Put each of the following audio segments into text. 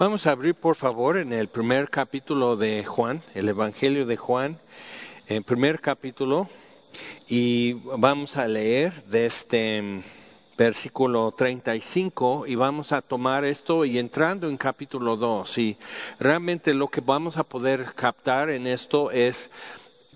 Vamos a abrir, por favor, en el primer capítulo de Juan, el Evangelio de Juan, el primer capítulo, y vamos a leer desde este versículo 35 y vamos a tomar esto y entrando en capítulo 2. Y realmente lo que vamos a poder captar en esto es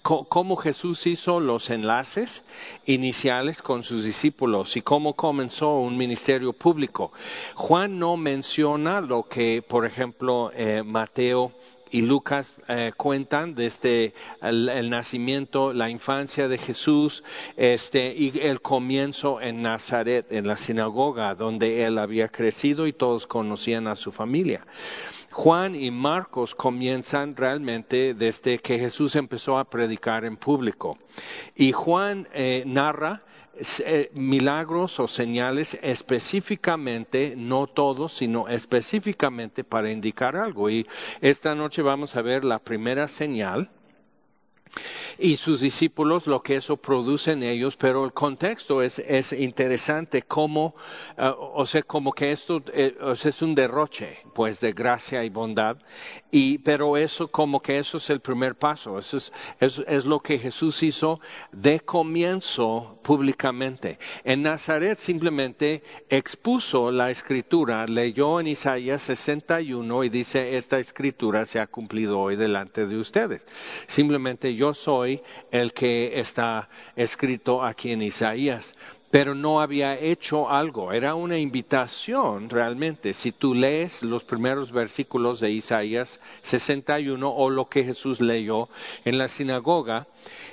cómo Jesús hizo los enlaces iniciales con sus discípulos y cómo comenzó un ministerio público. Juan no menciona lo que, por ejemplo, eh, Mateo y Lucas eh, cuentan desde el, nacimiento, la infancia de Jesús, este, y el comienzo en Nazaret, en la sinagoga, donde él había crecido y todos conocían a su familia. Juan y Marcos comienzan realmente desde que Jesús empezó a predicar en público. Y Juan eh, narra milagros o señales específicamente, no todos, sino específicamente para indicar algo. Y esta noche vamos a ver la primera señal y sus discípulos lo que eso produce en ellos, pero el contexto es, es interesante como, eh, o sea, como que esto eh, es un derroche, pues, de gracia y bondad, y, pero eso como que eso es el primer paso, eso es, es, lo que Jesús hizo de comienzo públicamente. En Nazaret simplemente expuso la escritura, leyó en Isaías 61 y dice, esta escritura se ha cumplido hoy delante de ustedes. Simplemente yo soy el que está escrito aquí en Isaías pero no había hecho algo. Era una invitación realmente. Si tú lees los primeros versículos de Isaías 61 o lo que Jesús leyó en la sinagoga,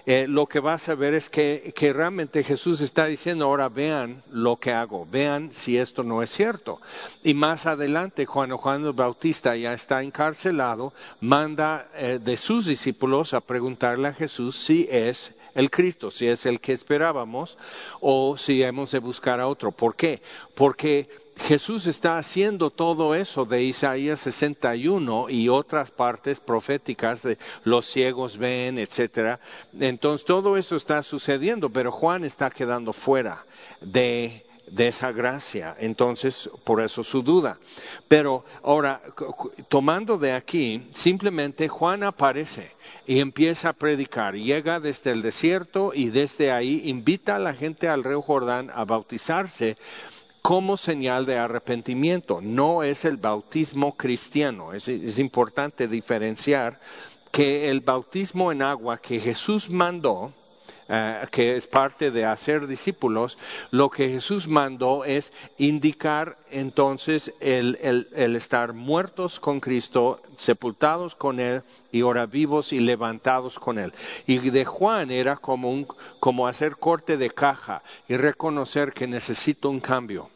eh, lo que vas a ver es que, realmente Jesús está diciendo, ahora vean lo que hago, vean si esto no es cierto. Y más adelante, Juan Juan el Bautista ya está encarcelado, manda eh, de sus discípulos a preguntarle a Jesús si es el Cristo, si es el que esperábamos o si hemos de buscar a otro. ¿Por qué? Porque Jesús está haciendo todo eso de Isaías 61 y otras partes proféticas de los ciegos ven, etcétera. Entonces todo eso está sucediendo, pero Juan está quedando fuera de de esa gracia. Entonces, por eso su duda. Pero ahora, tomando de aquí, simplemente Juan aparece y empieza a predicar. Llega desde el desierto y desde ahí invita a la gente al río Jordán a bautizarse como señal de arrepentimiento. No es el bautismo cristiano. Es, es importante diferenciar que el bautismo en agua que Jesús mandó, eh, que es parte de hacer discípulos, lo que Jesús mandó es indicar entonces el, el, estar muertos con Cristo, sepultados con Él y ahora vivos y levantados con Él. Y de Juan era como, un, como hacer corte de caja y reconocer que necesito un cambio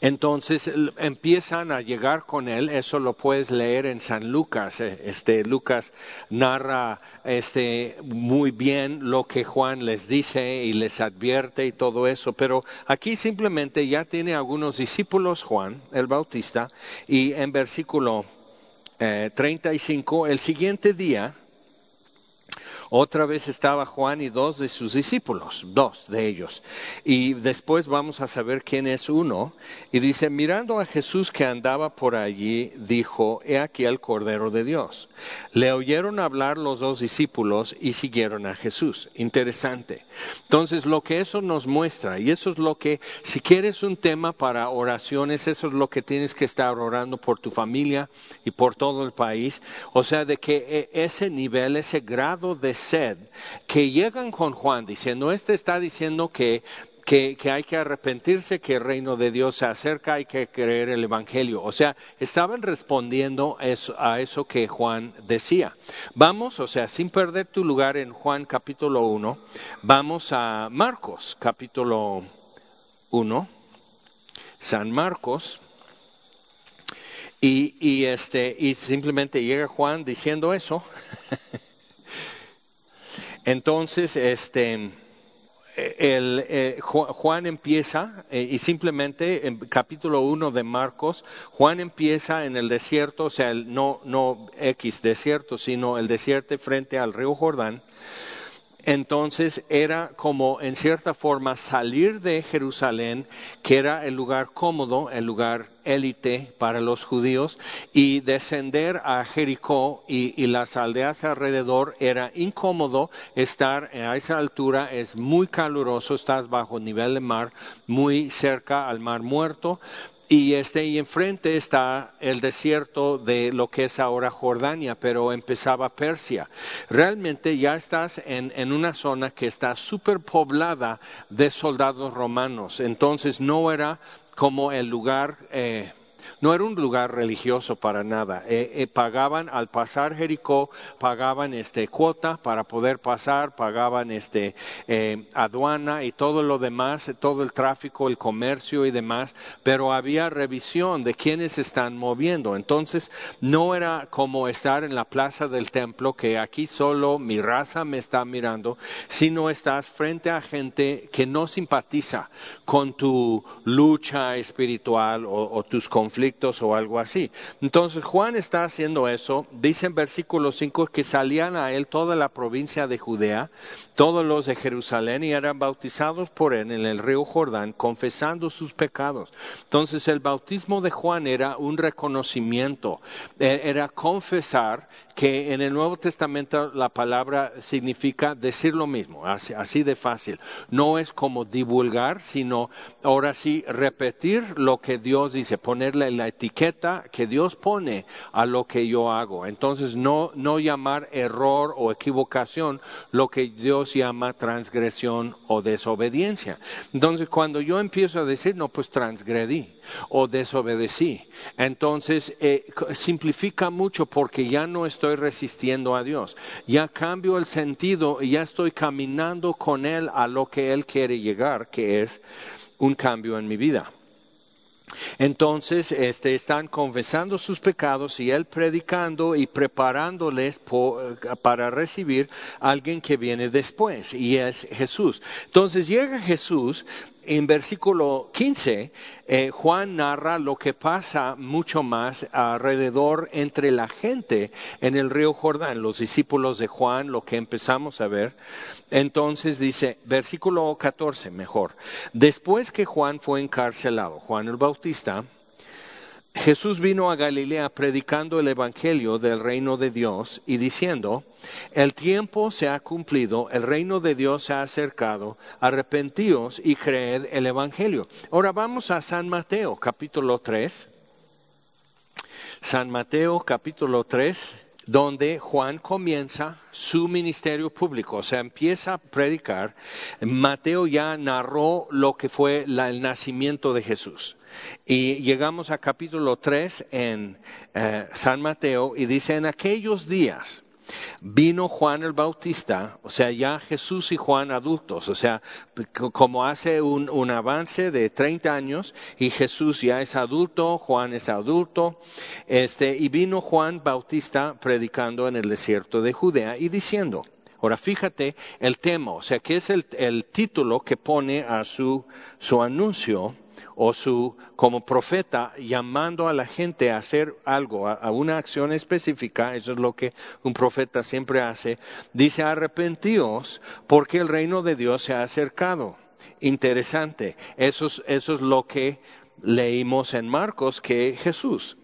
entonces empiezan a llegar con él, eso lo puedes leer en San Lucas, eh, este Lucas narra este muy bien lo que Juan les dice y les advierte y todo eso, pero aquí simplemente ya tiene algunos discípulos Juan el Bautista y en versículo eh, 35 el siguiente día otra vez estaba Juan y dos de sus discípulos, dos de ellos. Y después vamos a saber quién es uno. Y dice, mirando a Jesús que andaba por allí, dijo, he aquí el Cordero de Dios. Le oyeron hablar los dos discípulos y siguieron a Jesús. Interesante. Entonces, lo que eso nos muestra, y eso es lo que, si quieres un tema para oraciones, eso es lo que tienes que estar orando por tu familia y por todo el país. O sea, de que eh, ese nivel, ese grado de sed que llegan con Juan diciendo, este está diciendo que que, hay que arrepentirse, que el reino de Dios se acerca, hay que creer el Evangelio. O sea, estaban respondiendo a eso que Juan decía. Vamos, o sea, sin perder tu lugar en Juan capítulo 1, vamos a Marcos capítulo 1, San Marcos. Y, y, este, y simplemente llega Juan diciendo eso. Entonces, este, el, eh, Juan empieza, eh, y simplemente en capítulo 1 de Marcos, Juan empieza en el desierto, o sea, no, no X desierto, sino el desierto frente al río Jordán, Entonces era como en cierta forma salir de Jerusalén, que era el lugar cómodo, el lugar élite para los judíos, y descender a Jericó y, las aldeas alrededor era incómodo estar a esa altura, es muy caluroso, estás bajo nivel de mar, muy cerca al mar muerto, y este y enfrente está el desierto de lo que es ahora Jordania, pero empezaba Persia. Realmente ya estás en, en una zona que está súper poblada de soldados romanos. Entonces no era como el lugar eh, no era un lugar religioso para nada. Eh, eh, pagaban al pasar Jericó, pagaban este cuota para poder pasar, pagaban este eh, aduana y todo lo demás, todo el tráfico, el comercio y demás, pero había revisión de quiénes están moviendo. Entonces no era como estar en la plaza del templo que aquí solo mi raza me está mirando, sino estás frente a gente que no simpatiza con tu lucha espiritual o, o tus conflictos o algo así. Entonces Juan está haciendo eso. Dice en versículo 5 que salían a él toda la provincia de Judea, todos los de Jerusalén y eran bautizados por él en el río Jordán, confesando sus pecados. Entonces el bautismo de Juan era un reconocimiento, e, era confesar que en el Nuevo Testamento la palabra significa decir lo mismo, así, así de fácil. No es como divulgar, sino ahora sí repetir lo que Dios dice, ponerle la etiqueta que Dios pone a lo que yo hago. Entonces, no, no llamar error o equivocación lo que Dios llama transgresión o desobediencia. Entonces, cuando yo empiezo a decir, no, pues transgredí o desobedecí, entonces eh, simplifica mucho porque ya no estoy resistiendo a Dios. Ya cambio el sentido y ya estoy caminando con Él a lo que Él quiere llegar, que es un cambio en mi vida. Entonces, este, están confesando sus pecados y él predicando y preparándoles para recibir a alguien que viene después, y es Jesús. Entonces llega Jesús en versículo 15, eh, Juan narra lo que pasa mucho más alrededor entre la gente en el río Jordán, los discípulos de Juan, lo que empezamos a ver. Entonces dice, versículo 14 mejor, después que Juan fue encarcelado, Juan el Bautista, Jesús vino a Galilea predicando el Evangelio del reino de Dios y diciendo, el tiempo se ha cumplido, el reino de Dios se ha acercado, arrepentíos y creed el Evangelio. Ahora vamos a San Mateo capítulo 3. San Mateo capítulo 3 donde Juan comienza su ministerio público, o sea, empieza a predicar. Mateo ya narró lo que fue el nacimiento de Jesús. Y llegamos a capítulo 3 en eh, San Mateo y dice, en aquellos días, Vino Juan el Bautista, o sea, ya Jesús y Juan adultos, o sea, como hace un, avance de 30 años y Jesús ya es adulto, Juan es adulto, este, y vino Juan Bautista predicando en el desierto de Judea y diciendo, Ahora fíjate el tema, o sea, que es el, el título que pone a su, su anuncio o su como profeta llamando a la gente a hacer algo, a, una acción específica, eso es lo que un profeta siempre hace, dice arrepentíos porque el reino de Dios se ha acercado. Interesante, eso eso es lo que leímos en Marcos que Jesús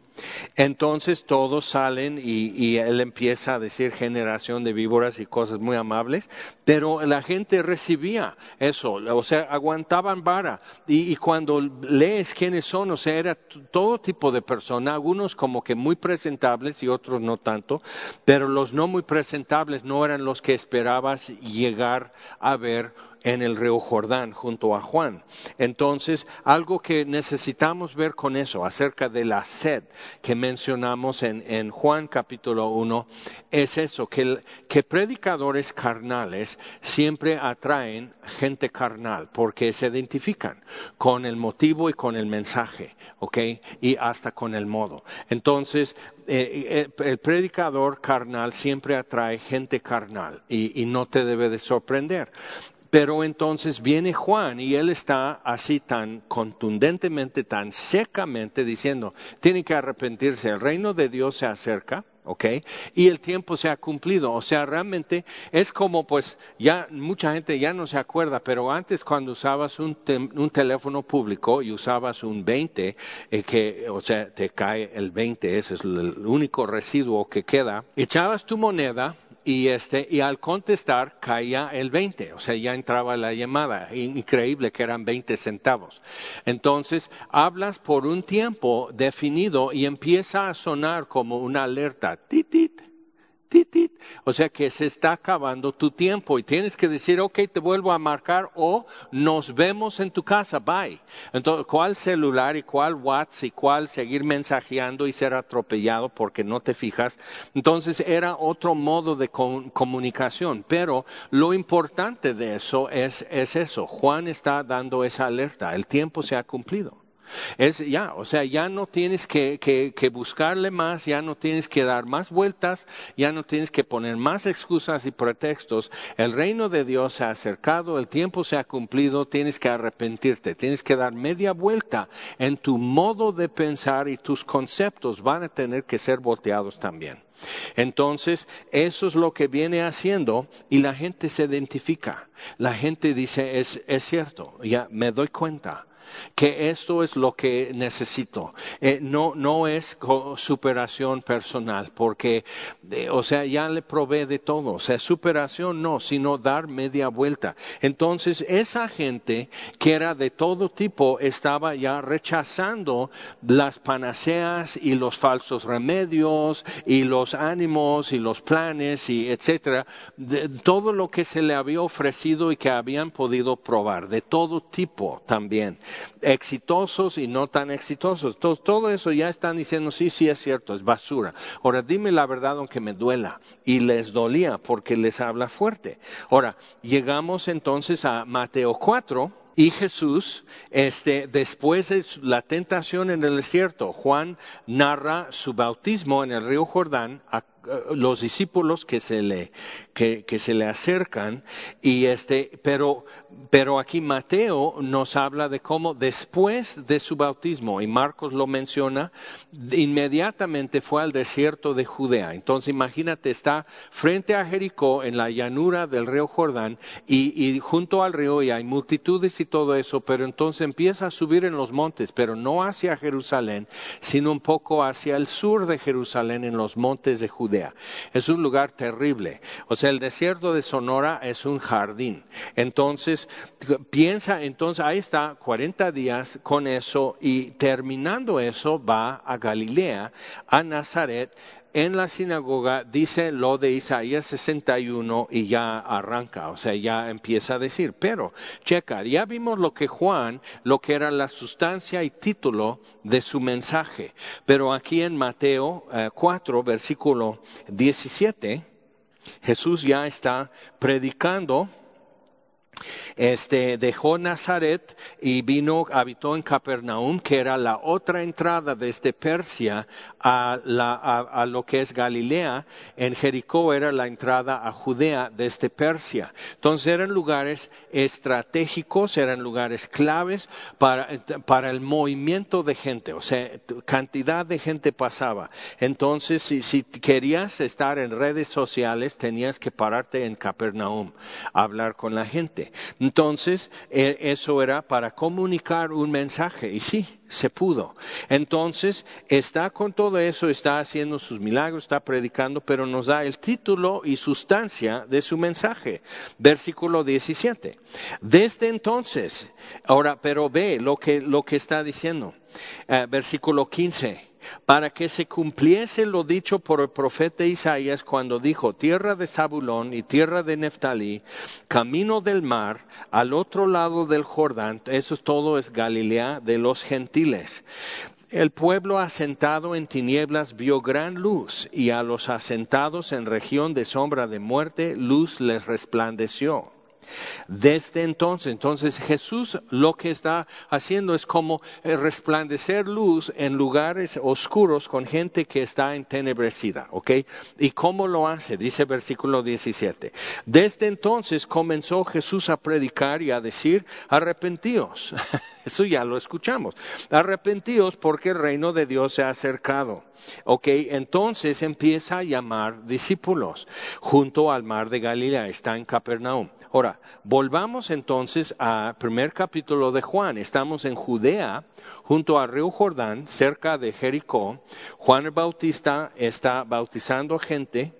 entonces todos salen y, él empieza a decir generación de víboras y cosas muy amables, pero la gente recibía eso, o sea, aguantaban vara. Y, cuando lees quiénes son, o sea, era todo tipo de personas, algunos como que muy presentables y otros no tanto, pero los no muy presentables no eran los que esperabas llegar a ver en el río Jordán junto a Juan. Entonces, algo que necesitamos ver con eso, acerca de la sed que mencionamos en, Juan capítulo 1, es eso, que, que predicadores carnales siempre atraen gente carnal, porque se identifican con el motivo y con el mensaje, ¿ok? Y hasta con el modo. Entonces, eh, eh, el predicador carnal siempre atrae gente carnal y, y no te debe de sorprender. Pero entonces viene Juan y él está así tan contundentemente, tan secamente diciendo, tiene que arrepentirse, el reino de Dios se acerca. ¿ok? Y el tiempo se ha cumplido, o sea, realmente es como, pues, ya mucha gente ya no se acuerda, pero antes cuando usabas un, un teléfono público y usabas un 20, eh, que, o sea, te cae el 20, ese es el único residuo que queda, echabas tu moneda y este y al contestar caía el 20, o sea, ya entraba la llamada, increíble que eran 20 centavos. Entonces, hablas por un tiempo definido y empieza a sonar como una alerta, titit, o sea que se está acabando tu tiempo y tienes que decir, ok, te vuelvo a marcar o nos vemos en tu casa, bye. Entonces, ¿cuál celular y cuál WhatsApp y cuál seguir mensajeando y ser atropellado porque no te fijas? Entonces era otro modo de comunicación, pero lo importante de eso es, es eso. Juan está dando esa alerta, el tiempo se ha cumplido. Es ya, o sea, ya no tienes que, que, buscarle más, ya no tienes que dar más vueltas, ya no tienes que poner más excusas y pretextos. El reino de Dios se ha acercado, el tiempo se ha cumplido, tienes que arrepentirte, tienes que dar media vuelta en tu modo de pensar y tus conceptos van a tener que ser volteados también. Entonces, eso es lo que viene haciendo y la gente se identifica. La gente dice, es, es cierto, ya me doy cuenta que esto es lo que necesito. Eh, no, no es superación personal, porque, o sea, ya le provee de todo. O sea, superación no, sino dar media vuelta. Entonces, esa gente que era de todo tipo estaba ya rechazando las panaceas y los falsos remedios y los ánimos y los planes y etcétera, de todo lo que se le había ofrecido y que habían podido probar, de todo tipo también exitosos y no tan exitosos. Todo, todo eso ya están diciendo, sí, sí es cierto, es basura. Ahora dime la verdad aunque me duela. Y les dolía porque les habla fuerte. Ahora, llegamos entonces a Mateo 4. Y Jesús, este, después de la tentación en el desierto, Juan narra su bautismo en el río Jordán los discípulos que se le que, se le acercan y este pero pero aquí Mateo nos habla de cómo después de su bautismo y Marcos lo menciona inmediatamente fue al desierto de Judea. Entonces imagínate está frente a Jericó en la llanura del río Jordán y, y junto al río y hay multitudes y todo eso pero entonces empieza a subir en los montes pero no hacia Jerusalén sino un poco hacia el sur de Jerusalén en los montes de Judea es un lugar terrible. O sea, el desierto de Sonora es un jardín. Entonces, piensa, entonces ahí está 40 días con eso y terminando eso va a Galilea, a Nazaret, en la sinagoga dice lo de Isaías 61 y ya arranca, o sea, ya empieza a decir. Pero, checa, ya vimos lo que Juan, lo que era la sustancia y título de su mensaje. Pero aquí en Mateo 4, eh, versículo 17, Jesús ya está predicando este, dejó Nazaret y vino, habitó en Capernaum, que era la otra entrada desde Persia a, lo que es Galilea. En Jericó era la entrada a Judea desde Persia. Entonces eran lugares estratégicos, eran lugares claves para, el movimiento de gente, o sea, cantidad de gente pasaba. Entonces, si, querías estar en redes sociales, tenías que pararte en Capernaum, hablar con la gente. Entonces, e, eso era para comunicar un mensaje y sí, se pudo. Entonces, está con todo eso, está haciendo sus milagros, está predicando, pero nos da el título y sustancia de su mensaje. Versículo 17. Desde entonces, ahora, pero ve lo que, lo que está diciendo. Eh, versículo 15 para que se cumpliese lo dicho por el profeta Isaías cuando dijo, tierra de Zabulón y tierra de Neftalí, camino del mar, al otro lado del Jordán, eso todo es Galilea de los gentiles. El pueblo asentado en tinieblas vio gran luz, y a los asentados en región de sombra de muerte, luz les resplandeció. Desde entonces, entonces Jesús lo que está haciendo es como eh, resplandecer luz en lugares oscuros con gente que está entenebrecida, ¿ok? ¿Y cómo lo hace? Dice versículo 17. Desde entonces comenzó Jesús a predicar y a decir, arrepentíos. Eso ya lo escuchamos. Arrepentíos porque el reino de Dios se ha acercado. Ok, entonces empieza a llamar discípulos junto al mar de Galilea, está en Capernaum. Ahora, volvamos entonces al primer capítulo de Juan. Estamos en Judea, junto al río Jordán, cerca de Jericó. Juan el Bautista está bautizando gente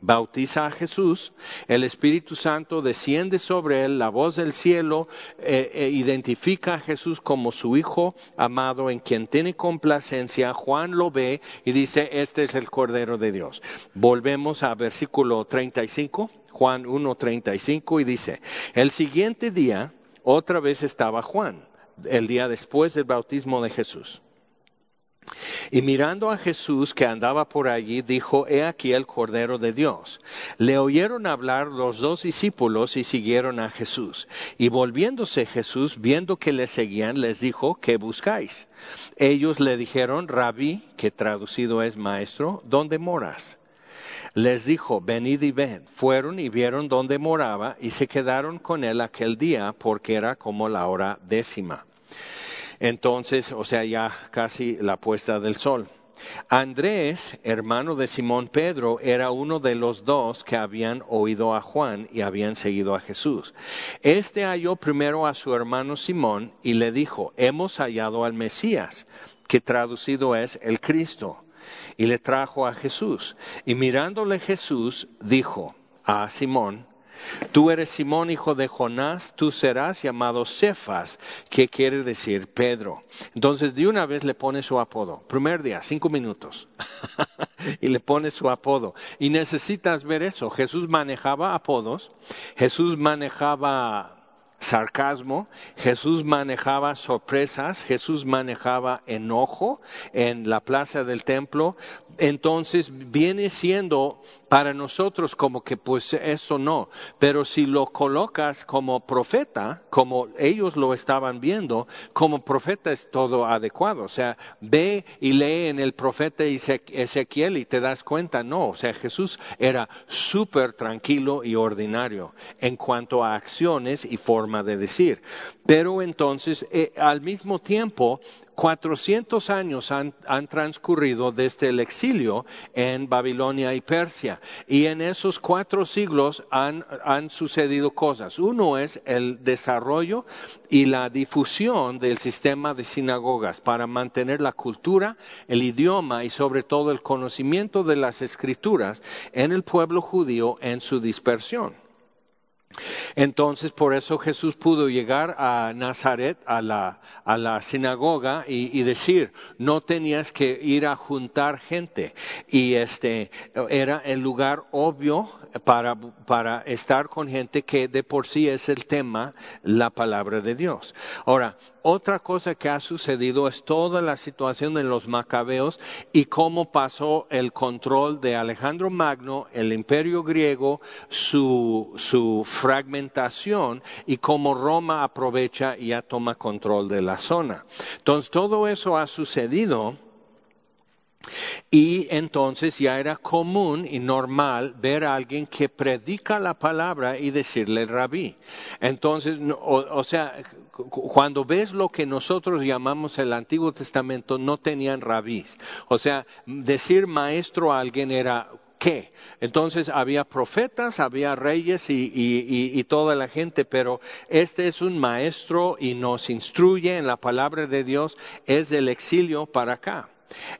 bautiza a Jesús, el Espíritu Santo desciende sobre él, la voz del cielo eh, eh, identifica a Jesús como su Hijo amado en quien tiene complacencia, Juan lo ve y dice, este es el Cordero de Dios. Volvemos a versículo 35, Juan 1.35 y dice, el siguiente día otra vez estaba Juan, el día después del bautismo de Jesús. Y mirando a Jesús que andaba por allí, dijo, He aquí el Cordero de Dios. Le oyeron hablar los dos discípulos y siguieron a Jesús. Y volviéndose Jesús, viendo que le seguían, les dijo, ¿qué buscáis? Ellos le dijeron, Rabí, que traducido es maestro, ¿dónde moras? Les dijo, venid y ven. Fueron y vieron dónde moraba y se quedaron con él aquel día porque era como la hora décima. Entonces, o sea, ya casi la puesta del sol. Andrés, hermano de Simón Pedro, era uno de los dos que habían oído a Juan y habían seguido a Jesús. Este halló primero a su hermano Simón y le dijo, hemos hallado al Mesías, que traducido es el Cristo, y le trajo a Jesús. Y mirándole Jesús, dijo a Simón, Tú eres Simón, hijo de Jonás, tú serás llamado Cefas, que quiere decir Pedro. Entonces, de una vez le pone su apodo. Primer día, cinco minutos. y le pone su apodo. Y necesitas ver eso. Jesús manejaba apodos, Jesús manejaba sarcasmo, Jesús manejaba sorpresas, Jesús manejaba enojo en la plaza del templo, entonces viene siendo para nosotros como que pues eso no, pero si lo colocas como profeta, como ellos lo estaban viendo, como profeta es todo adecuado, o sea, ve y lee en el profeta Ezequiel y te das cuenta, no, o sea, Jesús era súper tranquilo y ordinario en cuanto a acciones y de decir, pero entonces eh, al mismo tiempo 400 años han, transcurrido desde el exilio en Babilonia y Persia. Y en esos cuatro siglos han sucedido cosas. Uno es el desarrollo y la difusión del sistema de sinagogas para mantener la cultura, el idioma y sobre todo el conocimiento de las escrituras en el pueblo judío en su dispersión. Entonces, por eso Jesús pudo llegar a Nazaret, a la, sinagoga, y, decir, no tenías que ir a juntar gente. Y este era el lugar obvio para, para estar con gente que de por sí es el tema, la palabra de Dios. Ahora, otra cosa que ha sucedido es toda la situación de los macabeos y cómo pasó el control de Alejandro Magno, el imperio griego, su, su fragmentación y cómo Roma aprovecha y ya toma control de la zona. Entonces todo eso ha sucedido y entonces ya era común y normal ver a alguien que predica la palabra y decirle rabí. Entonces, o, sea, cuando ves lo que nosotros llamamos el Antiguo Testamento, no tenían rabís. O sea, decir maestro a alguien era qué. Entonces había profetas, había reyes y, toda la gente, pero este es un maestro y nos instruye en la palabra de Dios, es del exilio para acá.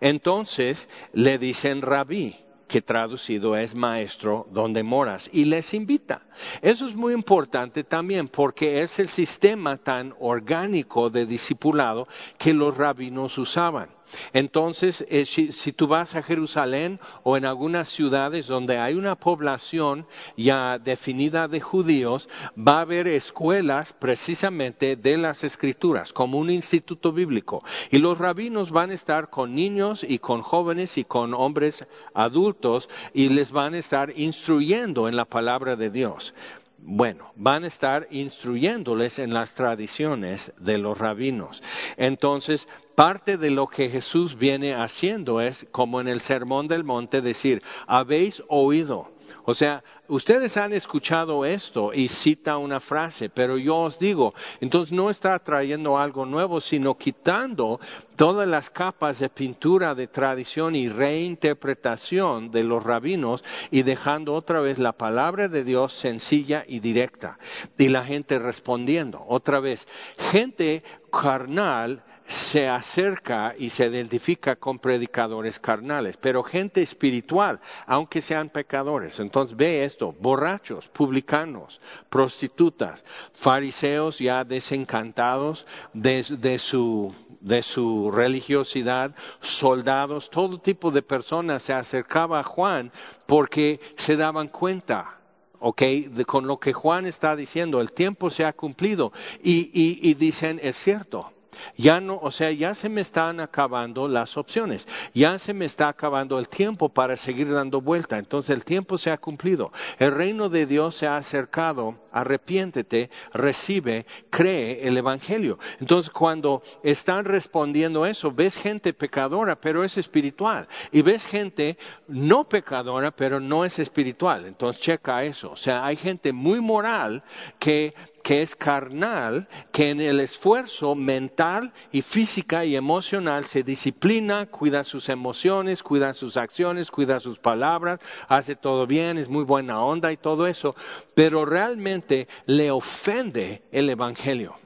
Entonces le dicen rabí, que traducido es maestro, donde moras, y les invita. Eso es muy importante también porque es el sistema tan orgánico de discipulado que los rabinos usaban. Entonces, eh, si, tú vas a Jerusalén o en algunas ciudades donde hay una población ya definida de judíos, va a haber escuelas precisamente de las escrituras, como un instituto bíblico. Y los rabinos van a estar con niños y con jóvenes y con hombres adultos y les van a estar instruyendo en la palabra de Dios. Bueno, van a estar instruyéndoles en las tradiciones de los rabinos. Entonces, parte de lo que Jesús viene haciendo es, como en el Sermón del Monte, decir, habéis oído O sea, ustedes han escuchado esto y cita una frase, pero yo os digo, entonces no está trayendo algo nuevo, sino quitando todas las capas de pintura de tradición y reinterpretación de los rabinos y dejando otra vez la palabra de Dios sencilla y directa. Y la gente respondiendo, otra vez, gente carnal se acerca y se identifica con predicadores carnales, pero gente espiritual, aunque sean pecadores. Entonces ve esto, borrachos, publicanos, prostitutas, fariseos ya desencantados de, su, de religiosidad, soldados, todo tipo de personas se acercaba a Juan porque se daban cuenta ¿ok? con lo que Juan está diciendo, el tiempo se ha cumplido y dicen, es cierto, ya no, o sea, ya se me están acabando las opciones, ya se me está acabando el tiempo para seguir dando vuelta. Entonces el tiempo se ha cumplido. El reino de Dios se ha acercado. Arrepiéntete, recibe, cree el Evangelio. Entonces cuando están respondiendo eso, ves gente pecadora, pero es espiritual. Y ves gente no pecadora, pero no es espiritual. Entonces checa eso. O sea, hay gente muy moral que que es carnal, que en el esfuerzo mental y física y emocional se disciplina, cuida sus emociones, cuida sus acciones, cuida sus palabras, hace todo bien, es muy buena onda y todo eso, pero realmente le ofende el Evangelio.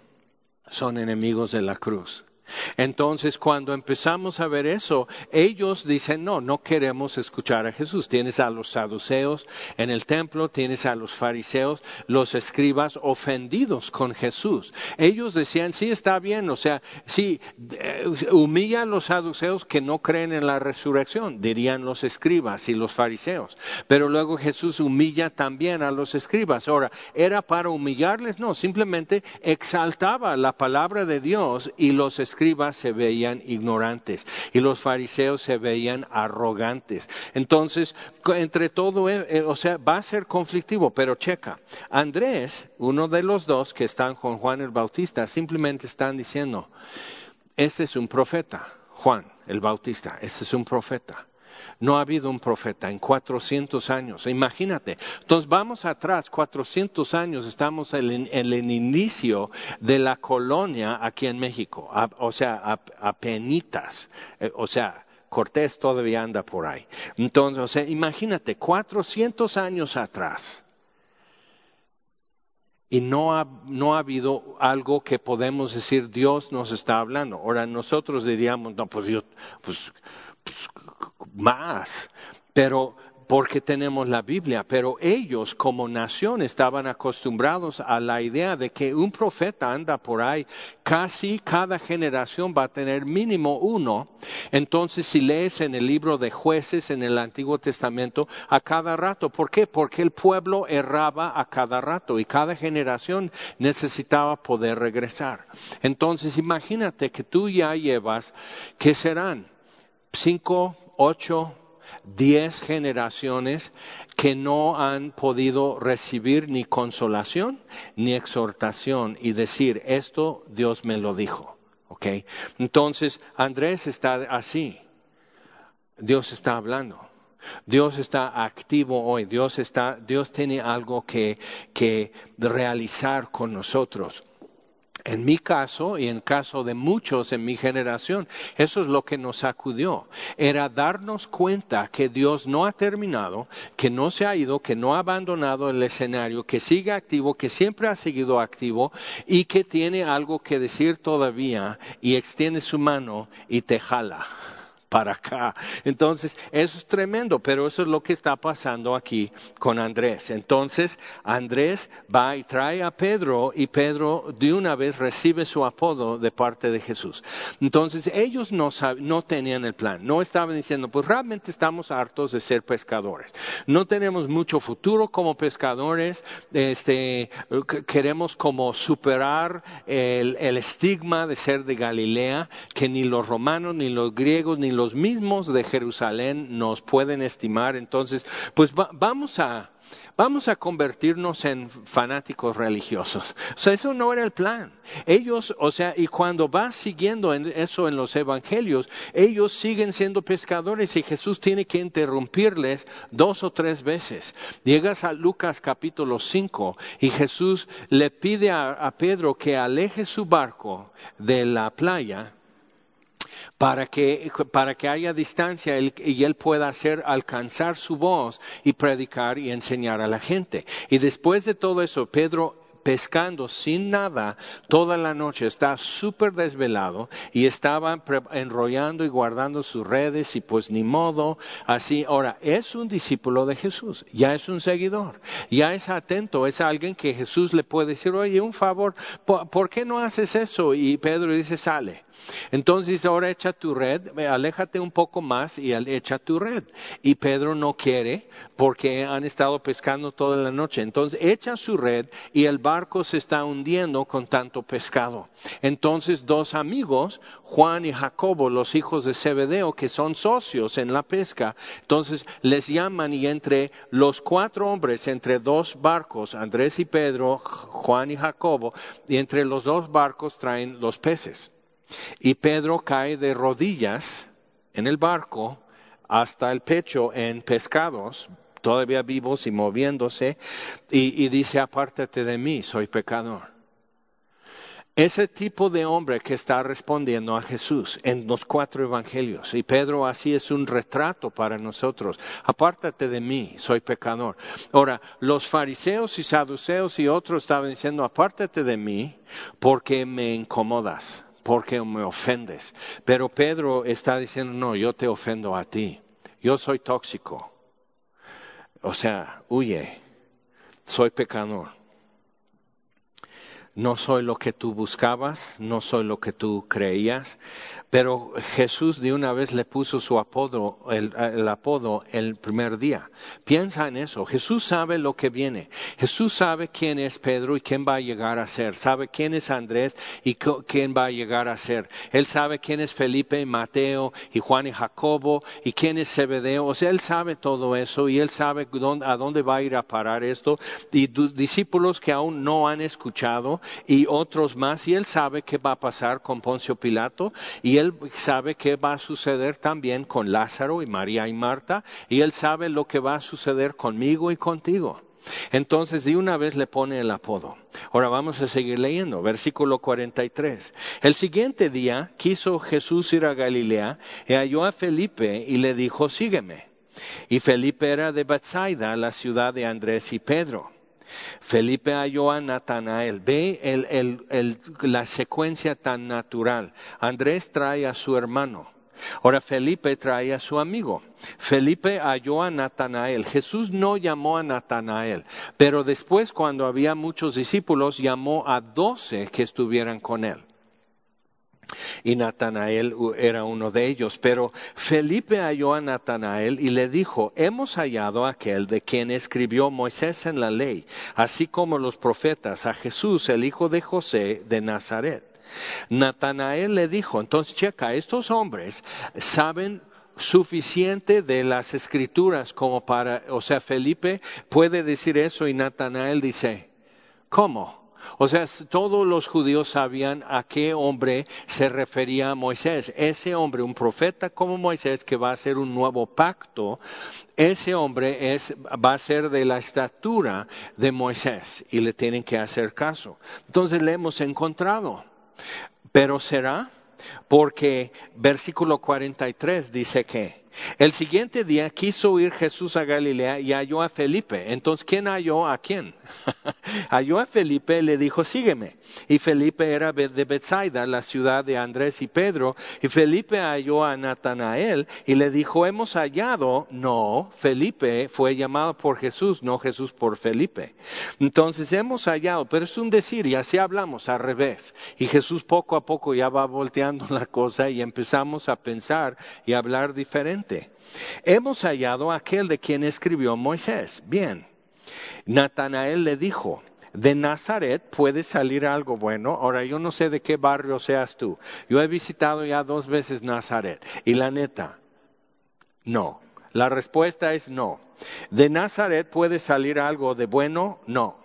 Son enemigos de la cruz. Entonces, cuando empezamos a ver eso, ellos dicen, no, no queremos escuchar a Jesús. Tienes a los saduceos en el templo, tienes a los fariseos, los escribas ofendidos con Jesús. Ellos decían, sí, está bien, o sea, sí, eh, humilla a los saduceos que no creen en la resurrección, dirían los escribas y los fariseos. Pero luego Jesús humilla también a los escribas. Ahora, ¿era para humillarles? No, simplemente exaltaba la palabra de Dios y los escribas escribas se veían ignorantes y los fariseos se veían arrogantes. Entonces, entre todo, eh, eh, o sea, va a ser conflictivo, pero checa, Andrés, uno de los dos que están con Juan el Bautista, simplemente están diciendo, este es un profeta, Juan el Bautista, este es un profeta. No ha habido un profeta en 400 años. Imagínate. Entonces vamos atrás, 400 años, estamos en, el inicio de la colonia aquí en México. o sea, a, penitas. Eh, o sea, Cortés todavía anda por ahí. Entonces, o sea, imagínate, 400 años atrás. Y no ha, no ha habido algo que podemos decir Dios nos está hablando. Ahora nosotros diríamos, no, pues yo, pues más, pero porque tenemos la Biblia, pero ellos como nación estaban acostumbrados a la idea de que un profeta anda por ahí, casi cada generación va a tener mínimo uno. Entonces, si lees en el libro de jueces en el Antiguo Testamento, a cada rato, ¿por qué? Porque el pueblo erraba a cada rato y cada generación necesitaba poder regresar. Entonces, imagínate que tú ya llevas, ¿qué serán? cinco, ocho, diez generaciones que no han podido recibir ni consolación ni exhortación y decir, esto Dios me lo dijo. ¿Ok? Entonces, Andrés está así. Dios está hablando. Dios está activo hoy. Dios está, Dios tiene algo que, que realizar con nosotros. En mi caso y en caso de muchos en mi generación, eso es lo que nos sacudió. Era darnos cuenta que Dios no ha terminado, que no se ha ido, que no ha abandonado el escenario, que sigue activo, que siempre ha seguido activo y que tiene algo que decir todavía y extiende su mano y te jala para acá. Entonces, eso es tremendo, pero eso es lo que está pasando aquí con Andrés. Entonces, Andrés va y trae a Pedro y Pedro de una vez recibe su apodo de parte de Jesús. Entonces, ellos no, no tenían el plan, no estaban diciendo, pues realmente estamos hartos de ser pescadores. No tenemos mucho futuro como pescadores, este, queremos como superar el, el estigma de ser de Galilea, que ni los romanos, ni los griegos, ni los los mismos de Jerusalén nos pueden estimar. Entonces, pues vamos a vamos a convertirnos en fanáticos religiosos. O sea, eso no era el plan. Ellos, o sea, y cuando vas siguiendo eso en los evangelios, ellos siguen siendo pescadores y Jesús tiene que interrumpirles dos o tres veces. Llegas a Lucas capítulo 5 y Jesús le pide a Pedro que aleje su barco de la playa para que, para que haya distancia y él pueda hacer alcanzar su voz y predicar y enseñar a la gente. Y después de todo eso, Pedro pescando sin nada toda la noche, está súper desvelado y estaba enrollando y guardando sus redes y pues ni modo, así. Ahora, es un discípulo de Jesús, ya es un seguidor, ya es atento, es alguien que Jesús le puede decir, oye, un favor, ¿por, qué no haces eso? Y Pedro dice, sale. Entonces ahora echa tu red, aléjate un poco más y echa tu red. Y Pedro no quiere porque han estado pescando toda la noche. Entonces echa su red y el barco se está hundiendo con tanto pescado. Entonces dos amigos, Juan y Jacobo, los hijos de Zebedeo, que son socios en la pesca, entonces les llaman y entre los cuatro hombres, entre dos barcos, Andrés y Pedro, Juan y Jacobo, y entre los dos barcos traen los peces. Y Pedro cae de rodillas en el barco hasta el pecho en pescados, todavía vivos y moviéndose, y, dice, apártate de mí, soy pecador. Ese tipo de hombre que está respondiendo a Jesús en los cuatro evangelios, y Pedro así es un retrato para nosotros, apártate de mí, soy pecador. Ahora, los fariseos y saduceos y otros estaban diciendo, apártate de mí porque me incomodas, porque me ofendes. Pero Pedro está diciendo, no, yo te ofendo a ti, yo soy tóxico. O sea, huye, soy pecador. No soy lo que tú buscabas, no soy lo que tú creías, pero Jesús de una vez le puso su apodo, el, apodo el primer día. Piensa en eso. Jesús sabe lo que viene. Jesús sabe quién es Pedro y quién va a llegar a ser. Sabe quién es Andrés y quién va a llegar a ser. Él sabe quién es Felipe, Mateo y Juan y Jacobo y quién es Zebedeo. O sea, él sabe todo eso y él sabe a dónde va a ir a parar esto. Y discípulos que aún no han escuchado y otros más. Y él sabe qué va a pasar con Poncio Pilato y él sabe qué va a suceder también con Lázaro y María y Marta, y él sabe lo que va a suceder conmigo y contigo. Entonces de una vez le pone el apodo. Ahora vamos a seguir leyendo, versículo 43. El siguiente día quiso Jesús ir a Galilea y halló a Felipe y le dijo, sígueme. Y Felipe era de Bethsaida, la ciudad de Andrés y Pedro. Felipe halló a Natanael. Ve la secuencia tan natural. Andrés trae a su hermano. Ahora Felipe trae a su amigo. Felipe halló a Natanael. Jesús no llamó a Natanael, pero después cuando había muchos discípulos llamó a doce que estuvieran con él y Natanael era uno de ellos. Pero Felipe halló a Natanael y le dijo, hemos hallado a aquel de quien escribió Moisés en la ley, así como los profetas, a Jesús, el hijo de José de Nazaret. Natanael le dijo, entonces checa, estos hombres saben suficiente de las escrituras como para, o sea, Felipe puede decir eso y Natanael dice, ¿cómo? O sea, todos los judíos sabían a qué hombre se refería Moisés. Ese hombre, un profeta como Moisés, que va a hacer un nuevo pacto, ese hombre es, va a ser de la estatura de Moisés y le tienen que hacer caso. Entonces le hemos encontrado. Pero será porque versículo 43 dice que el siguiente día quiso ir Jesús a Galilea y halló a Felipe. Entonces, ¿quién halló a quién? halló a Felipe y le dijo, sígueme. Y Felipe era de Bethsaida, la ciudad de Andrés y Pedro. Y Felipe halló a Natanael y le dijo, hemos hallado. No, Felipe fue llamado por Jesús, no Jesús por Felipe. Entonces, hemos hallado, pero es un decir y así hablamos al revés. Y Jesús poco a poco ya va volteando la cosa y empezamos a pensar y hablar diferente. Hemos hallado a aquel de quien escribió Moisés. Bien. Natanael le dijo, de Nazaret puede salir algo bueno. Ahora, yo no sé de qué barrio seas tú. Yo he visitado ya dos veces Nazaret y la neta, no. La respuesta es no. ¿De Nazaret puede salir algo de bueno? No.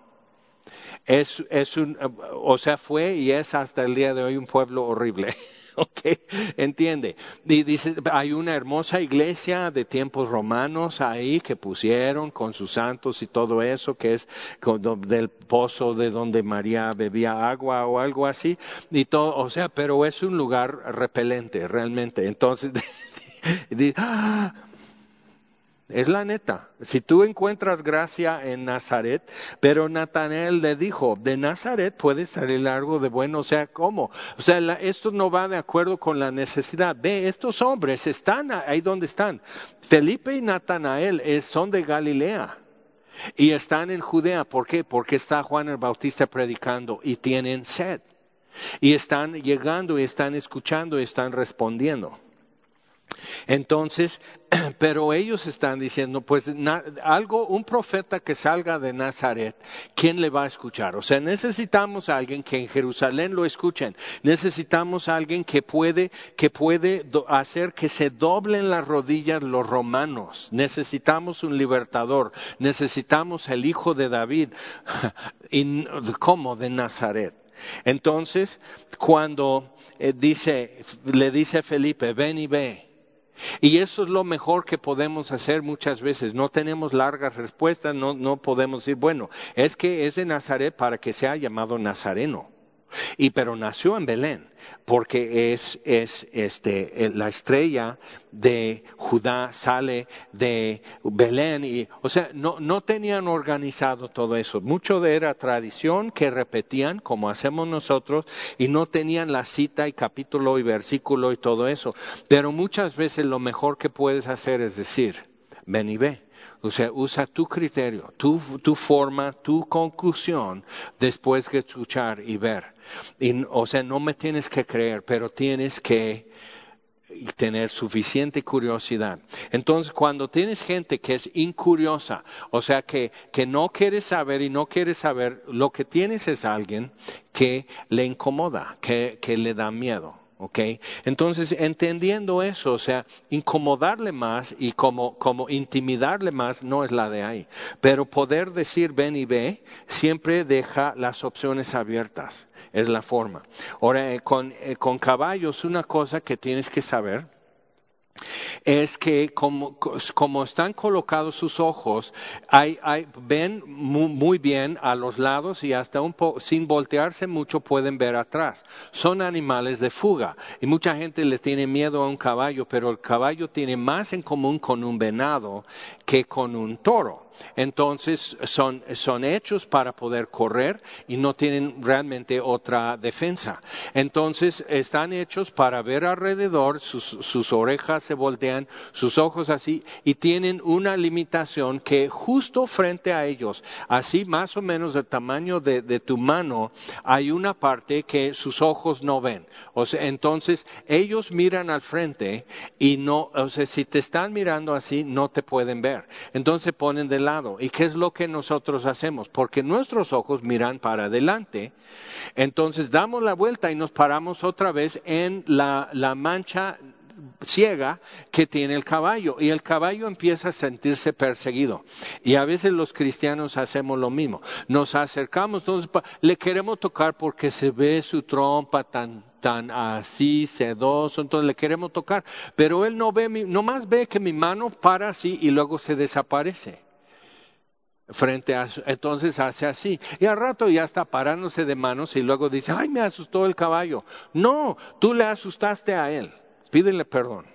Es, es un, o sea, fue y es hasta el día de hoy un pueblo horrible. ¿ok? Entiende. Y dice, hay una hermosa iglesia de tiempos romanos ahí que pusieron con sus santos y todo eso, que es del pozo de donde María bebía agua o algo así, y todo, o sea, pero es un lugar repelente realmente. Entonces, ¡ah! Es la neta. Si tú encuentras gracia en Nazaret, pero Natanael le dijo, de Nazaret puede salir algo de bueno, o sea, ¿cómo? O sea, esto no va de acuerdo con la necesidad. Ve, estos hombres están ahí donde están. Felipe y Natanael son de Galilea. Y están en Judea. ¿Por qué? Porque está Juan el Bautista predicando y tienen sed. Y están llegando y están escuchando y están respondiendo. Entonces, pero ellos están diciendo, pues algo, un profeta que salga de Nazaret, ¿quién le va a escuchar? O sea, necesitamos a alguien que en Jerusalén lo escuchen. Necesitamos a alguien que puede, que puede hacer que se doblen las rodillas los romanos. Necesitamos un libertador. Necesitamos el hijo de David. ¿Cómo? De Nazaret. Entonces, cuando eh, dice, le dice a Felipe, ven y ve, y eso es lo mejor que podemos hacer muchas veces. No tenemos largas respuestas, no, no podemos decir, bueno, es que es de Nazaret para que sea llamado Nazareno. Y pero nació en Belén, porque es, es este, la estrella de Judá sale de Belén y, o sea, no, no tenían organizado todo eso. Mucho de era tradición que repetían, como hacemos nosotros, y no tenían la cita y capítulo y versículo y todo eso. Pero muchas veces lo mejor que puedes hacer es decir, ven y ve. O sea, usa tu criterio, tu, tu forma, tu conclusión después de escuchar y ver. Y, o sea, no me tienes que creer, pero tienes que tener suficiente curiosidad. Entonces, cuando tienes gente que es incuriosa, o sea, que, no quiere saber y no quiere saber, lo que tienes es alguien que le incomoda, que le da miedo. ¿Ok? Entonces, entendiendo eso, o sea, incomodarle más y como, como intimidarle más no es la de ahí. Pero poder decir ven y ve siempre deja las opciones abiertas es la forma. Ahora, eh, con, eh, con caballos, una cosa que tienes que saber es que como, como, están colocados sus ojos, hay, hay, ven muy, muy, bien a los lados y hasta un poco, sin voltearse mucho pueden ver atrás. Son animales de fuga y mucha gente le tiene miedo a un caballo, pero el caballo tiene más en común con un venado que con un toro. Entonces son, son hechos para poder correr y no tienen realmente otra defensa. Entonces están hechos para ver alrededor, sus, orejas se voltean, sus ojos así, y tienen una limitación que justo frente a ellos, así más o menos del tamaño de, tu mano, hay una parte que sus ojos no ven. O sea, entonces ellos miran al frente y no, o sea, si te están mirando así, no te pueden ver. Entonces ponen de lado. ¿Y qué es lo que nosotros hacemos? Porque nuestros ojos miran para adelante. Entonces damos la vuelta y nos paramos otra vez en la, mancha ciega que tiene el caballo y el caballo empieza a sentirse perseguido. Y a veces los cristianos hacemos lo mismo. Nos acercamos, entonces le queremos tocar porque se ve su trompa tan tan así sedoso, entonces le queremos tocar, pero él no ve, nomás ve que mi mano para así y luego se desaparece frente a entonces hace así. Y al rato ya está parándose de manos y luego dice ay me asustó el caballo no tú le asustaste a él. Pídele perdón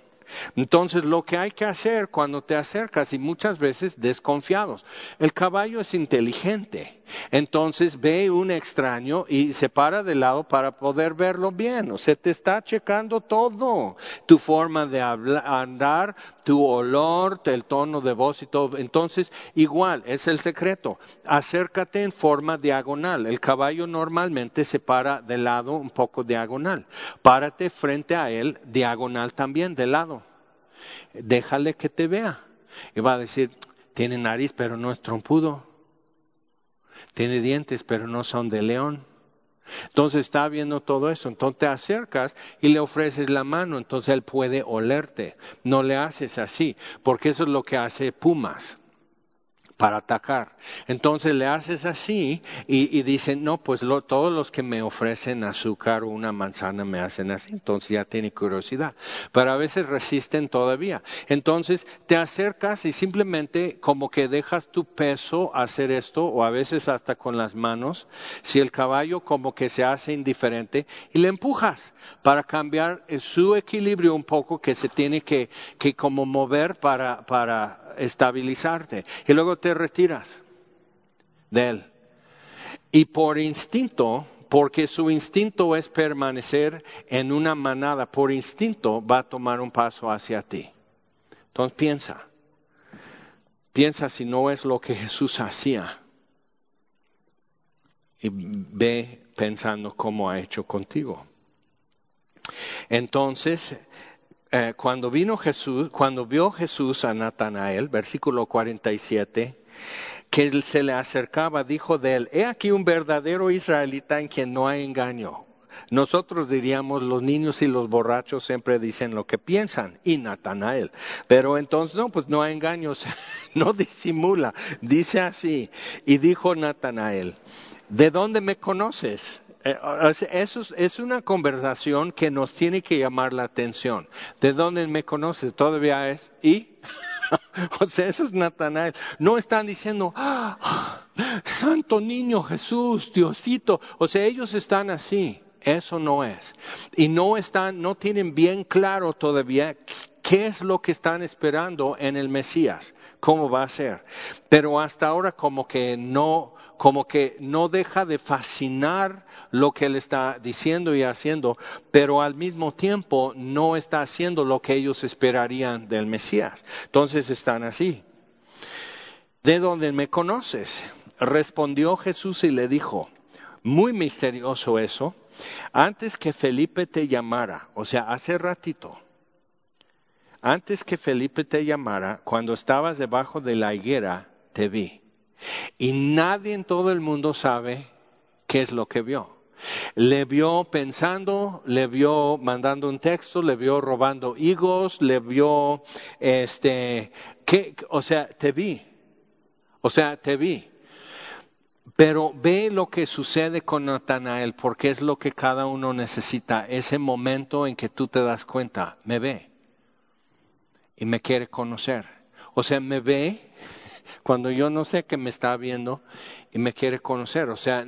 entonces, lo que hay que hacer cuando te acercas y muchas veces desconfiados, el caballo es inteligente. Entonces ve un extraño y se para de lado para poder verlo bien. O sea, te está checando todo. Tu forma de andar, tu olor, el tono de voz y todo. Entonces, igual, es el secreto. Acércate en forma diagonal. El caballo normalmente se para de lado un poco diagonal. Párate frente a él diagonal también, de lado déjale que te vea. Y va a decir, tiene nariz, pero no es trompudo. Tiene dientes, pero no son de león. Entonces está viendo todo eso, entonces te acercas y le ofreces la mano, entonces él puede olerte. No le haces así, porque eso es lo que hace Pumas para atacar. Entonces le haces así y, dicen, no, pues todos los que me ofrecen azúcar o una manzana me hacen así, entonces ya tiene curiosidad. Pero a veces resisten todavía. Entonces te acercas y simplemente como que dejas tu peso hacer esto o a veces hasta con las manos, si el caballo como que se hace indiferente y le empujas para cambiar su equilibrio un poco que se tiene que, que como mover para, para estabilizarte y luego te retiras de él. Y por instinto, porque su instinto es permanecer en una manada, por instinto va a tomar un paso hacia ti. Entonces piensa, piensa si no es lo que Jesús hacía. Y ve pensando cómo ha hecho contigo. Entonces, eh, cuando vino Jesús, cuando vio Jesús a Natanael, versículo 47, que él se le acercaba, dijo de él, he aquí un verdadero israelita en quien no hay engaño. Nosotros diríamos, los niños y los borrachos siempre dicen lo que piensan, y Natanael. Pero entonces, no, pues no hay engaños, no disimula, dice así. Y dijo Natanael, ¿de dónde me conoces? Eh, eso es una conversación que nos tiene que llamar la atención. ¿De dónde me conoces? Todavía es. ¿Y? o sea, eso es Natanael. No están diciendo, ah, Santo Niño Jesús, Diosito. O sea, ellos están así. Eso no es. Y no están, no tienen bien claro todavía qué es lo que están esperando en el Mesías, cómo va a ser. Pero hasta ahora como que no, como que no deja de fascinar lo que él está diciendo y haciendo, pero al mismo tiempo no está haciendo lo que ellos esperarían del Mesías. Entonces están así. ¿De dónde me conoces? Respondió Jesús y le dijo, muy misterioso eso, antes que Felipe te llamara, o sea, hace ratito, antes que Felipe te llamara, cuando estabas debajo de la higuera, te vi. Y nadie en todo el mundo sabe qué es lo que vio. Le vio pensando, le vio mandando un texto, le vio robando higos, le vio, este, que, o sea, te vi. O sea, te vi. Pero ve lo que sucede con Natanael, porque es lo que cada uno necesita, ese momento en que tú te das cuenta, me ve y me quiere conocer. O sea, me ve cuando yo no sé que me está viendo y me quiere conocer. O sea,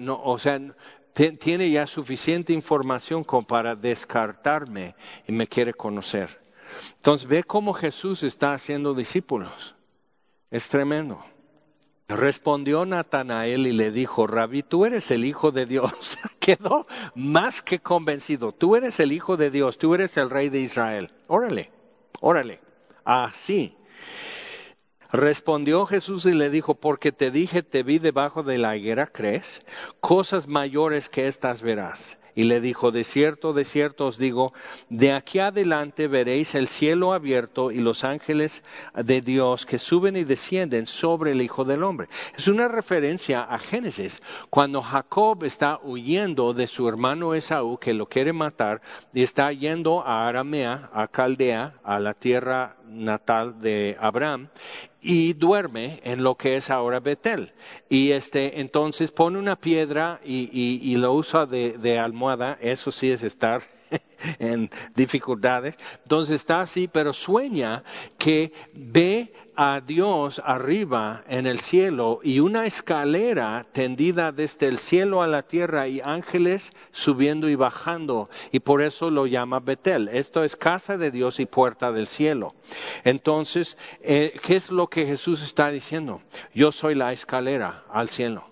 tiene ya suficiente información como para descartarme y me quiere conocer. Entonces ve cómo Jesús está haciendo discípulos. Es tremendo. Respondió Natanael y le dijo, Rabí, tú eres el Hijo de Dios. Quedó más que convencido. Tú eres el Hijo de Dios, tú eres el Rey de Israel. Órale, órale. Así. Respondió Jesús y le dijo, porque te dije, te vi debajo de la higuera, ¿crees? Cosas mayores que estas verás. Y le dijo, de cierto, de cierto os digo, de aquí adelante veréis el cielo abierto y los ángeles de Dios que suben y descienden sobre el Hijo del Hombre. Es una referencia a Génesis, cuando Jacob está huyendo de su hermano Esaú, que lo quiere matar, y está yendo a Aramea, a Caldea, a la tierra natal de Abraham, y duerme en lo que es ahora Betel. Y este, entonces pone una piedra y, y, lo usa de, de almohada, eso sí es estar en dificultades. Entonces está así, pero sueña que ve a Dios arriba en el cielo y una escalera tendida desde el cielo a la tierra y ángeles subiendo y bajando. Y por eso lo llama Betel. Esto es casa de Dios y puerta del cielo. Entonces, eh, ¿qué es lo que Jesús está diciendo? Yo soy la escalera al cielo.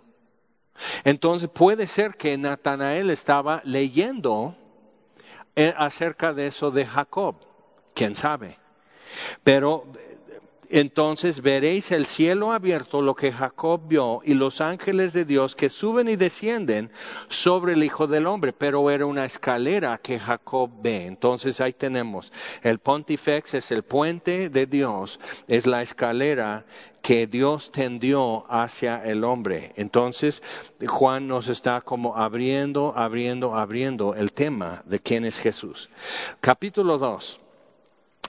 Entonces puede ser que Natanael estaba leyendo acerca de eso de Jacob, quién sabe. Pero entonces veréis el cielo abierto, lo que Jacob vio, y los ángeles de Dios que suben y descienden sobre el Hijo del Hombre, pero era una escalera que Jacob ve. Entonces ahí tenemos, el pontifex es el puente de Dios, es la escalera que Dios tendió hacia el hombre. Entonces, Juan nos está como abriendo, abriendo, abriendo el tema de quién es Jesús. Capítulo 2.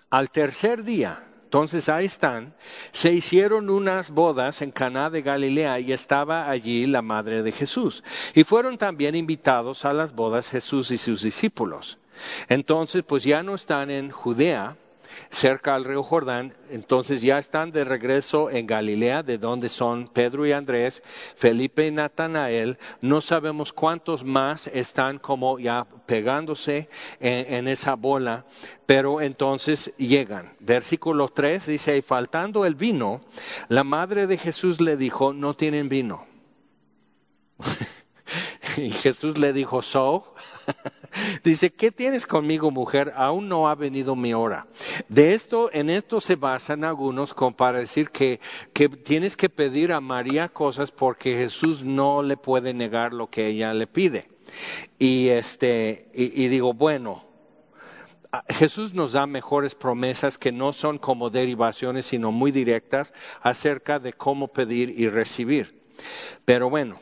Al tercer día, entonces ahí están, se hicieron unas bodas en Caná de Galilea y estaba allí la madre de Jesús. Y fueron también invitados a las bodas Jesús y sus discípulos. Entonces, pues ya no están en Judea, cerca al río Jordán. Entonces ya están de regreso en Galilea, de donde son Pedro y Andrés, Felipe y Natanael. No sabemos cuántos más están como ya pegándose en, esa bola, pero entonces llegan. Versículo 3 dice, y faltando el vino, la madre de Jesús le dijo, no tienen vino. y Jesús le dijo, so. Dice, ¿qué tienes conmigo, mujer? Aún no ha venido mi hora. De esto, en esto se basan algunos para decir que, que tienes que pedir a María cosas porque Jesús no le puede negar lo que ella le pide. Y este, y digo, bueno, Jesús nos da mejores promesas que no son como derivaciones, sino muy directas acerca de cómo pedir y recibir. Pero bueno,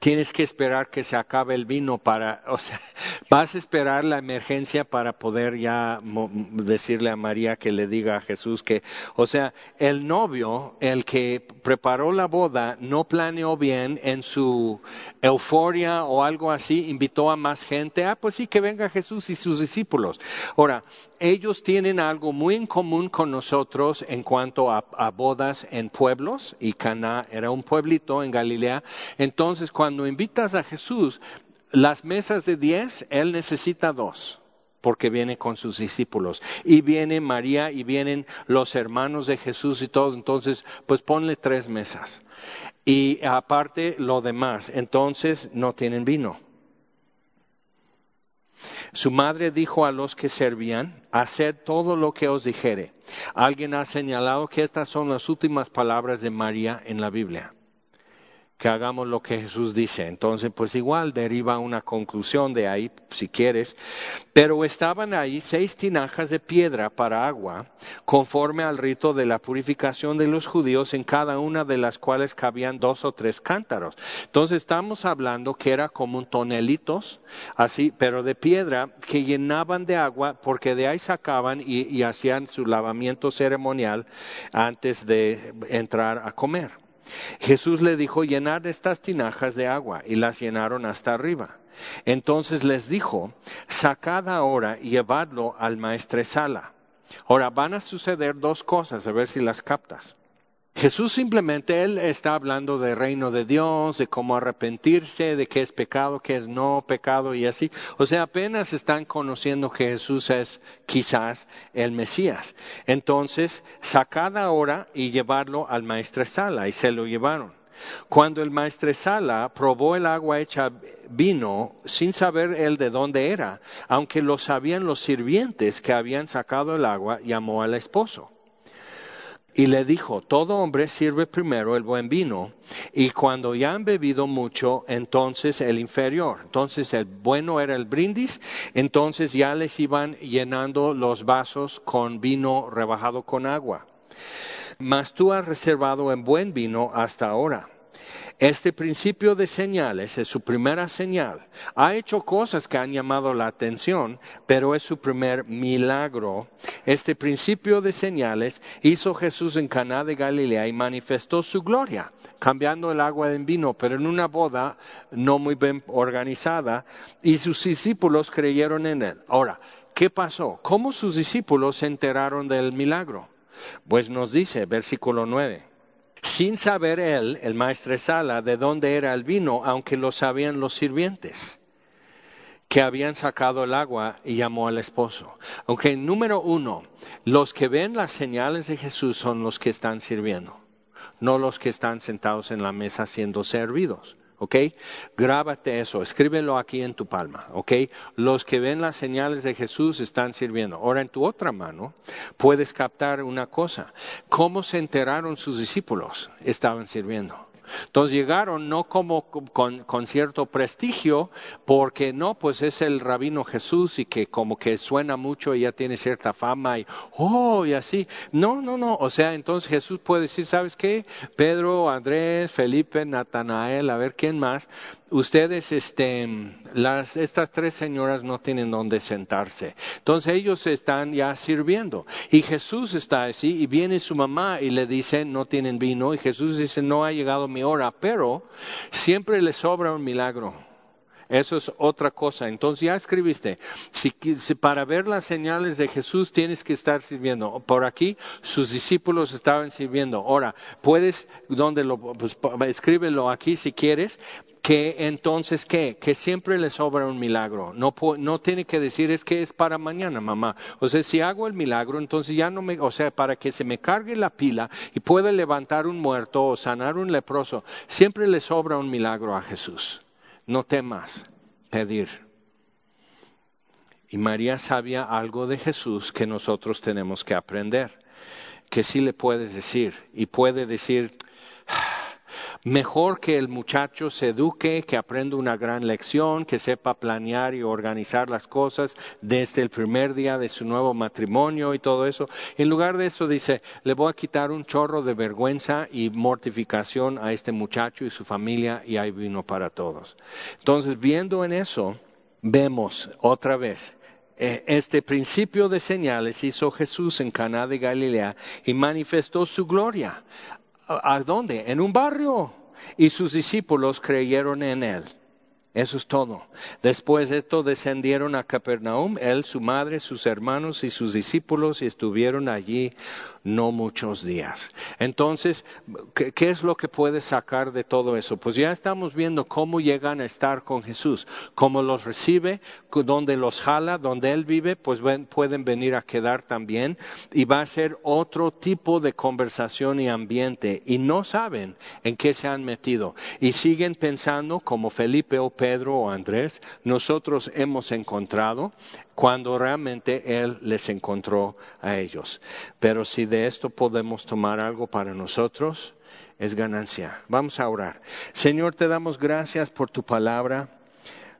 tienes que esperar que se acabe el vino para, o sea, vas a esperar la emergencia para poder ya decirle a María que le diga a Jesús que, o sea, el novio, el que preparó la boda, no planeó bien en su euforia o algo así, invitó a más gente, ah, pues sí, que venga Jesús y sus discípulos. Ahora, ellos tienen algo muy en común con nosotros en cuanto a, bodas en pueblos, y Caná era un pueblito en Galilea, entonces cuando invitas a Jesús, las mesas de diez, Él necesita dos porque viene con sus discípulos. Y viene María y vienen los hermanos de Jesús y todo. Entonces, pues ponle tres mesas. Y aparte lo demás. Entonces no tienen vino. Su madre dijo a los que servían, haced todo lo que os dijere. Alguien ha señalado que estas son las últimas palabras de María en la Biblia que hagamos lo que Jesús dice. Entonces, pues igual deriva una conclusión de ahí, si quieres. Pero estaban ahí seis tinajas de piedra para agua, conforme al rito de la purificación de los judíos, en cada una de las cuales cabían dos o tres cántaros. Entonces, estamos hablando que era como un tonelitos, así, pero de piedra, que llenaban de agua, porque de ahí sacaban y, y hacían su lavamiento ceremonial antes de entrar a comer. Jesús le dijo, llenad estas tinajas de agua, y las llenaron hasta arriba. Entonces les dijo, sacad ahora y llevadlo al maestresala. Ahora van a suceder dos cosas, a ver si las captas. Jesús simplemente, Él está hablando del reino de Dios, de cómo arrepentirse, de qué es pecado, qué es no pecado y así. O sea, apenas están conociendo que Jesús es quizás el Mesías. Entonces, sacad ahora y llevarlo al maestresala y se lo llevaron. Cuando el maestresala probó el agua hecha vino, sin saber él de dónde era, aunque lo sabían los sirvientes que habían sacado el agua, llamó al esposo. Y le dijo, todo hombre sirve primero el buen vino, y cuando ya han bebido mucho, entonces el inferior. Entonces el bueno era el brindis, entonces ya les iban llenando los vasos con vino rebajado con agua. Mas tú has reservado en buen vino hasta ahora. Este principio de señales es su primera señal. Ha hecho cosas que han llamado la atención, pero es su primer milagro. Este principio de señales hizo Jesús en Caná de Galilea y manifestó su gloria, cambiando el agua en vino, pero en una boda no muy bien organizada, y sus discípulos creyeron en él. Ahora, ¿qué pasó? ¿Cómo sus discípulos se enteraron del milagro? Pues nos dice, versículo 9 sin saber él, el maestresala, de dónde era el vino, aunque lo sabían los sirvientes que habían sacado el agua y llamó al esposo. Aunque número uno, los que ven las señales de Jesús son los que están sirviendo, no los que están sentados en la mesa siendo servidos. ¿Ok? Grábate eso, escríbelo aquí en tu palma, ¿ok? Los que ven las señales de Jesús están sirviendo. Ahora en tu otra mano puedes captar una cosa. ¿Cómo se enteraron sus discípulos? Estaban sirviendo. Entonces llegaron no como con, cierto prestigio, porque no, pues es el rabino Jesús y que como que suena mucho y ya tiene cierta fama y, oh, y así. No, no, no. O sea, entonces Jesús puede decir, ¿sabes qué? Pedro, Andrés, Felipe, Natanael, a ver quién más, ustedes, este, las, estas tres señoras no tienen dónde sentarse. Entonces ellos están ya sirviendo. Y Jesús está así y viene su mamá y le dice, no tienen vino. Y Jesús dice, no ha llegado mi hora, pero siempre le sobra un milagro. Eso es otra cosa. Entonces ya escribiste, si, para ver las señales de Jesús tienes que estar sirviendo. Por aquí sus discípulos estaban sirviendo. Ahora, puedes, donde lo, pues, escríbelo aquí si quieres, que entonces, ¿qué? Que siempre le sobra un milagro. No, no tiene que decir es que es para mañana, mamá. O sea, si hago el milagro, entonces ya no me, o sea, para que se me cargue la pila y pueda levantar un muerto o sanar un leproso, siempre le sobra un milagro a Jesús. No temas pedir. Y María sabía algo de Jesús que nosotros tenemos que aprender, que sí le puedes decir y puede decir, Mejor que el muchacho se eduque, que aprenda una gran lección, que sepa planear y organizar las cosas desde el primer día de su nuevo matrimonio y todo eso. En lugar de eso dice, le voy a quitar un chorro de vergüenza y mortificación a este muchacho y su familia y hay vino para todos. Entonces, viendo en eso, vemos otra vez eh, este principio de señales hizo Jesús en Caná de Galilea y manifestó su gloria. ¿A dónde? En un barrio. Y sus discípulos creyeron en él. Eso es todo. Después de esto descendieron a Capernaum, él, su madre, sus hermanos y sus discípulos y estuvieron allí no muchos días. Entonces, ¿qué, es lo que puedes sacar de todo eso? Pues ya estamos viendo cómo llegan a estar con Jesús, cómo los recibe, donde los jala, donde Él vive, pues pueden venir a quedar también y va a ser otro tipo de conversación y ambiente y no saben en qué se han metido y siguen pensando como Felipe o Pedro o Andrés, nosotros hemos encontrado cuando realmente Él les encontró a ellos. Pero si de esto podemos tomar algo para nosotros, es ganancia. Vamos a orar. Señor, te damos gracias por tu palabra.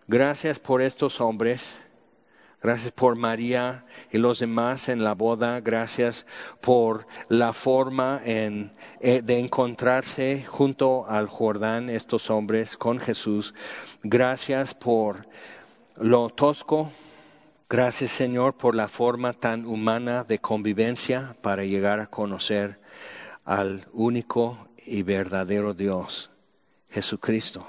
Gracias por estos hombres. Gracias por María y los demás en la boda. Gracias por la forma en, eh, de encontrarse junto al Jordán estos hombres con Jesús. Gracias por lo tosco Gracias Señor por la forma tan humana de convivencia para llegar a conocer al único y verdadero Dios, Jesucristo.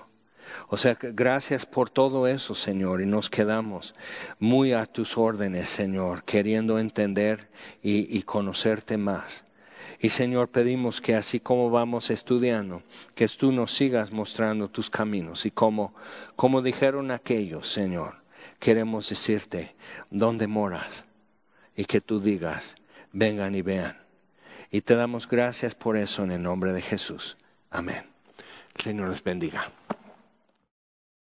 O sea, gracias por todo eso, Señor, y nos quedamos muy a tus órdenes, Señor, queriendo entender y, conocerte más. Y Señor, pedimos que así como vamos estudiando, que tú nos sigas mostrando tus caminos y como, como dijeron aquellos, Señor, queremos decirte dónde moras y que tú digas, vengan y vean. Y te damos gracias por eso en el nombre de Jesús. Amén. Señor les bendiga.